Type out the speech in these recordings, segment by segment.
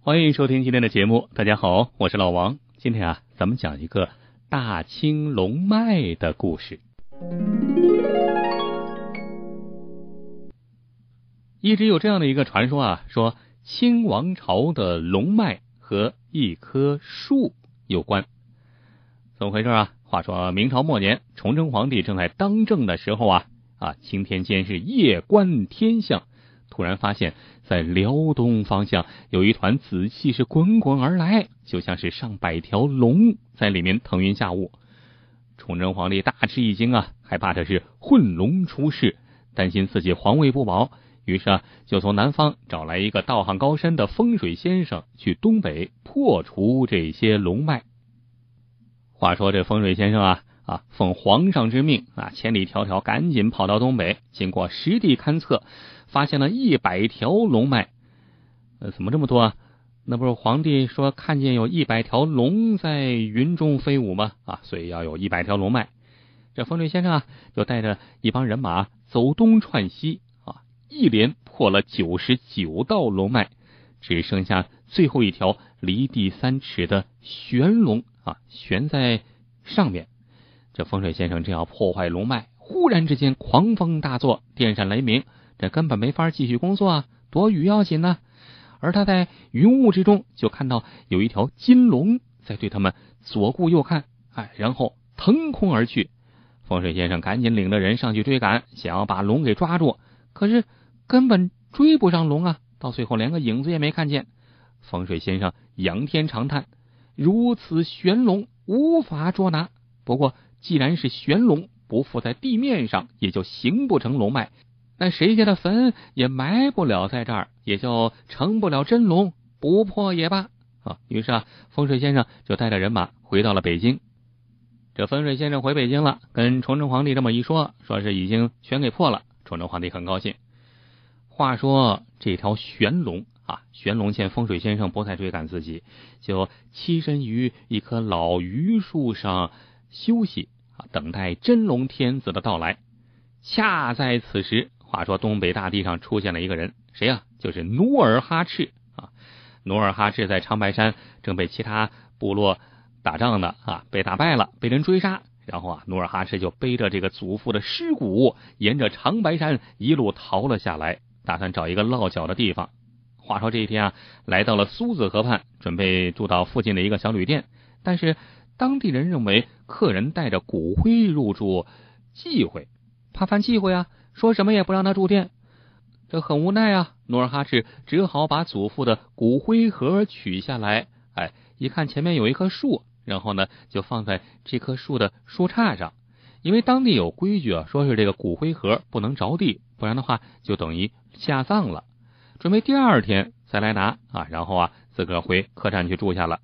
欢迎收听今天的节目。大家好，我是老王。今天啊，咱们讲一个大清龙脉的故事。一直有这样的一个传说啊，说清王朝的龙脉和一棵树有关。怎么回事啊？话说明朝末年，崇祯皇帝正在当政的时候啊，啊，晴天监是夜观天象，突然发现，在辽东方向有一团紫气是滚滚而来，就像是上百条龙在里面腾云驾雾。崇祯皇帝大吃一惊啊，害怕这是混龙出世，担心自己皇位不保。于是啊，就从南方找来一个道行高深的风水先生，去东北破除这些龙脉。话说这风水先生啊啊，奉皇上之命啊，千里迢迢赶紧跑到东北，经过实地勘测，发现了一百条龙脉。呃，怎么这么多啊？那不是皇帝说看见有一百条龙在云中飞舞吗？啊，所以要有一百条龙脉。这风水先生啊，就带着一帮人马走东串西啊。一连破了九十九道龙脉，只剩下最后一条离地三尺的玄龙啊，悬在上面。这风水先生正要破坏龙脉，忽然之间狂风大作，电闪雷鸣，这根本没法继续工作啊！躲雨要紧呢。而他在云雾之中就看到有一条金龙在对他们左顾右看，哎，然后腾空而去。风水先生赶紧领着人上去追赶，想要把龙给抓住，可是。根本追不上龙啊！到最后连个影子也没看见。风水先生仰天长叹：“如此玄龙无法捉拿。不过既然是玄龙，不附在地面上，也就形不成龙脉。那谁家的坟也埋不了在这儿，也就成不了真龙。不破也罢。”啊，于是啊，风水先生就带着人马回到了北京。这风水先生回北京了，跟崇祯皇帝这么一说，说是已经全给破了。崇祯皇帝很高兴。话说这条玄龙啊，玄龙见风水先生不再追赶自己，就栖身于一棵老榆树上休息啊，等待真龙天子的到来。恰在此时，话说东北大地上出现了一个人，谁呀？就是努尔哈赤啊！努尔哈赤在长白山正被其他部落打仗呢啊，被打败了，被人追杀。然后啊，努尔哈赤就背着这个祖父的尸骨，沿着长白山一路逃了下来。打算找一个落脚的地方。话说这一天啊，来到了苏子河畔，准备住到附近的一个小旅店。但是当地人认为客人带着骨灰入住忌讳，怕犯忌讳啊，说什么也不让他住店。这很无奈啊，努尔哈赤只好把祖父的骨灰盒取下来。哎，一看前面有一棵树，然后呢就放在这棵树的树杈上。因为当地有规矩啊，说是这个骨灰盒不能着地，不然的话就等于。下葬了，准备第二天再来拿啊，然后啊自个儿回客栈去住下了。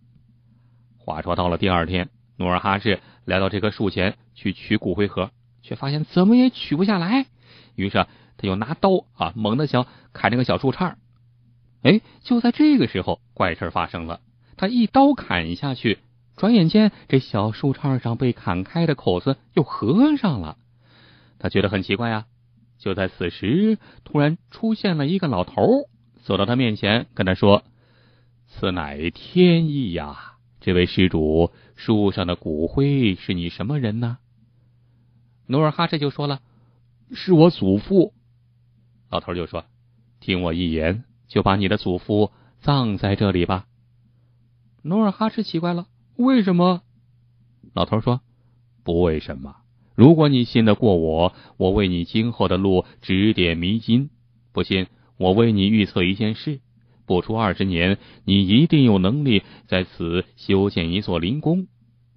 话说到了第二天，努尔哈赤来到这棵树前去取骨灰盒，却发现怎么也取不下来。于是他又拿刀啊猛地想砍这个小树杈哎，就在这个时候，怪事发生了。他一刀砍下去，转眼间这小树杈上被砍开的口子又合上了。他觉得很奇怪啊。就在此时，突然出现了一个老头，走到他面前，跟他说：“此乃天意呀！这位施主，树上的骨灰是你什么人呢？”努尔哈赤就说了：“是我祖父。”老头就说：“听我一言，就把你的祖父葬在这里吧。”努尔哈赤奇怪了：“为什么？”老头说：“不为什么。”如果你信得过我，我为你今后的路指点迷津。不信，我为你预测一件事：不出二十年，你一定有能力在此修建一座灵宫。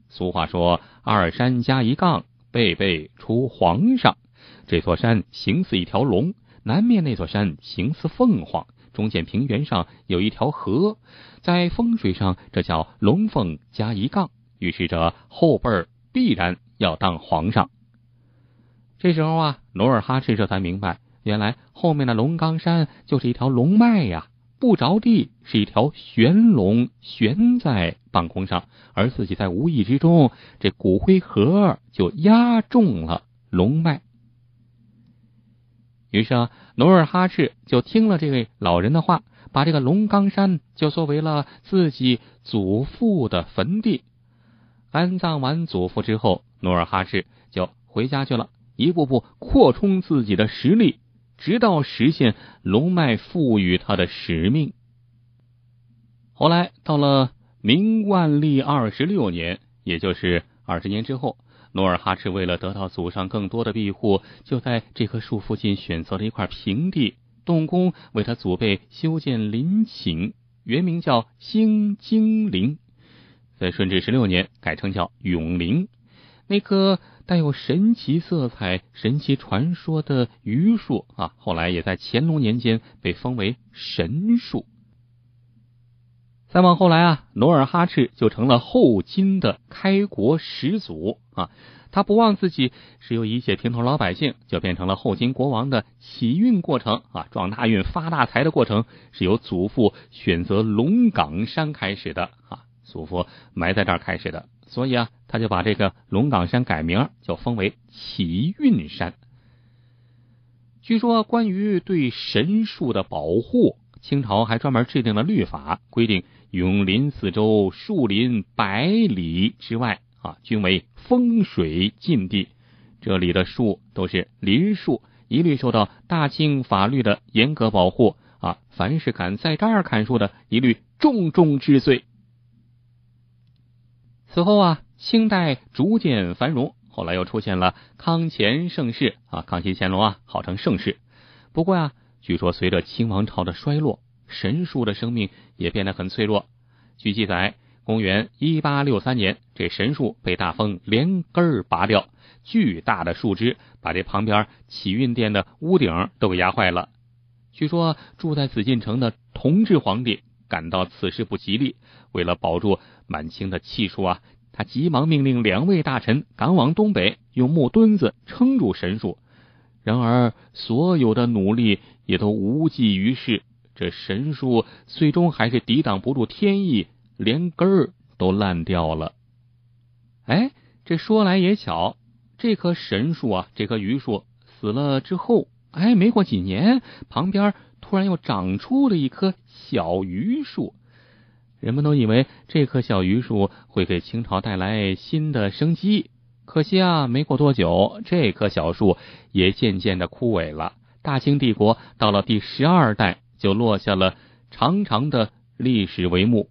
俗话说：“二山加一杠，辈辈出皇上。”这座山形似一条龙，南面那座山形似凤凰，中间平原上有一条河，在风水上这叫龙凤加一杠，预示着后辈必然。要当皇上。这时候啊，努尔哈赤这才明白，原来后面的龙冈山就是一条龙脉呀，不着地是一条玄龙悬在半空上，而自己在无意之中，这骨灰盒就压中了龙脉。于是啊，努尔哈赤就听了这位老人的话，把这个龙岗山就作为了自己祖父的坟地。安葬完祖父之后，努尔哈赤就回家去了，一步步扩充自己的实力，直到实现龙脉赋予他的使命。后来到了明万历二十六年，也就是二十年之后，努尔哈赤为了得到祖上更多的庇护，就在这棵树附近选择了一块平地。动工为他祖辈修建陵寝，原名叫兴京陵，在顺治十六年改称叫永陵。那棵带有神奇色彩、神奇传说的榆树啊，后来也在乾隆年间被封为神树。再往后来啊，努尔哈赤就成了后金的开国始祖啊。他不忘自己是由一介平头老百姓，就变成了后金国王的起运过程啊，撞大运发大财的过程是由祖父选择龙岗山开始的啊，祖父埋在这儿开始的，所以啊，他就把这个龙岗山改名，就封为起运山。据说关于对神树的保护，清朝还专门制定了律法，规定永林四周树林百里之外。啊，均为风水禁地，这里的树都是林树，一律受到大清法律的严格保护啊！凡是敢在这儿砍树的，一律重重治罪。此后啊，清代逐渐繁荣，后来又出现了康乾盛世啊，康熙、乾隆啊，号称盛世。不过呀，据说随着清王朝的衰落，神树的生命也变得很脆弱。据记载。公元一八六三年，这神树被大风连根拔掉，巨大的树枝把这旁边启运殿的屋顶都给压坏了。据说住在紫禁城的同治皇帝感到此事不吉利，为了保住满清的气数啊，他急忙命令两位大臣赶往东北，用木墩子撑住神树。然而，所有的努力也都无济于事，这神树最终还是抵挡不住天意。连根儿都烂掉了。哎，这说来也巧，这棵神树啊，这棵榆树死了之后，哎，没过几年，旁边突然又长出了一棵小榆树。人们都以为这棵小榆树会给清朝带来新的生机，可惜啊，没过多久，这棵小树也渐渐的枯萎了。大清帝国到了第十二代，就落下了长长的历史帷幕。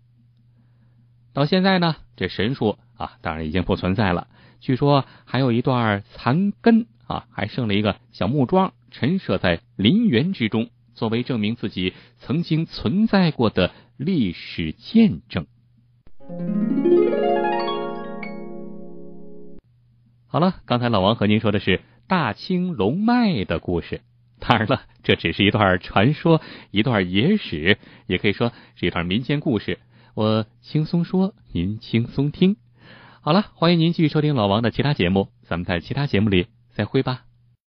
到现在呢，这神树啊，当然已经不存在了。据说还有一段残根啊，还剩了一个小木桩，陈设在林园之中，作为证明自己曾经存在过的历史见证。好了，刚才老王和您说的是大清龙脉的故事。当然了，这只是一段传说，一段野史，也可以说是一段民间故事。我轻松说，您轻松听。好了，欢迎您继续收听老王的其他节目，咱们在其他节目里再会吧。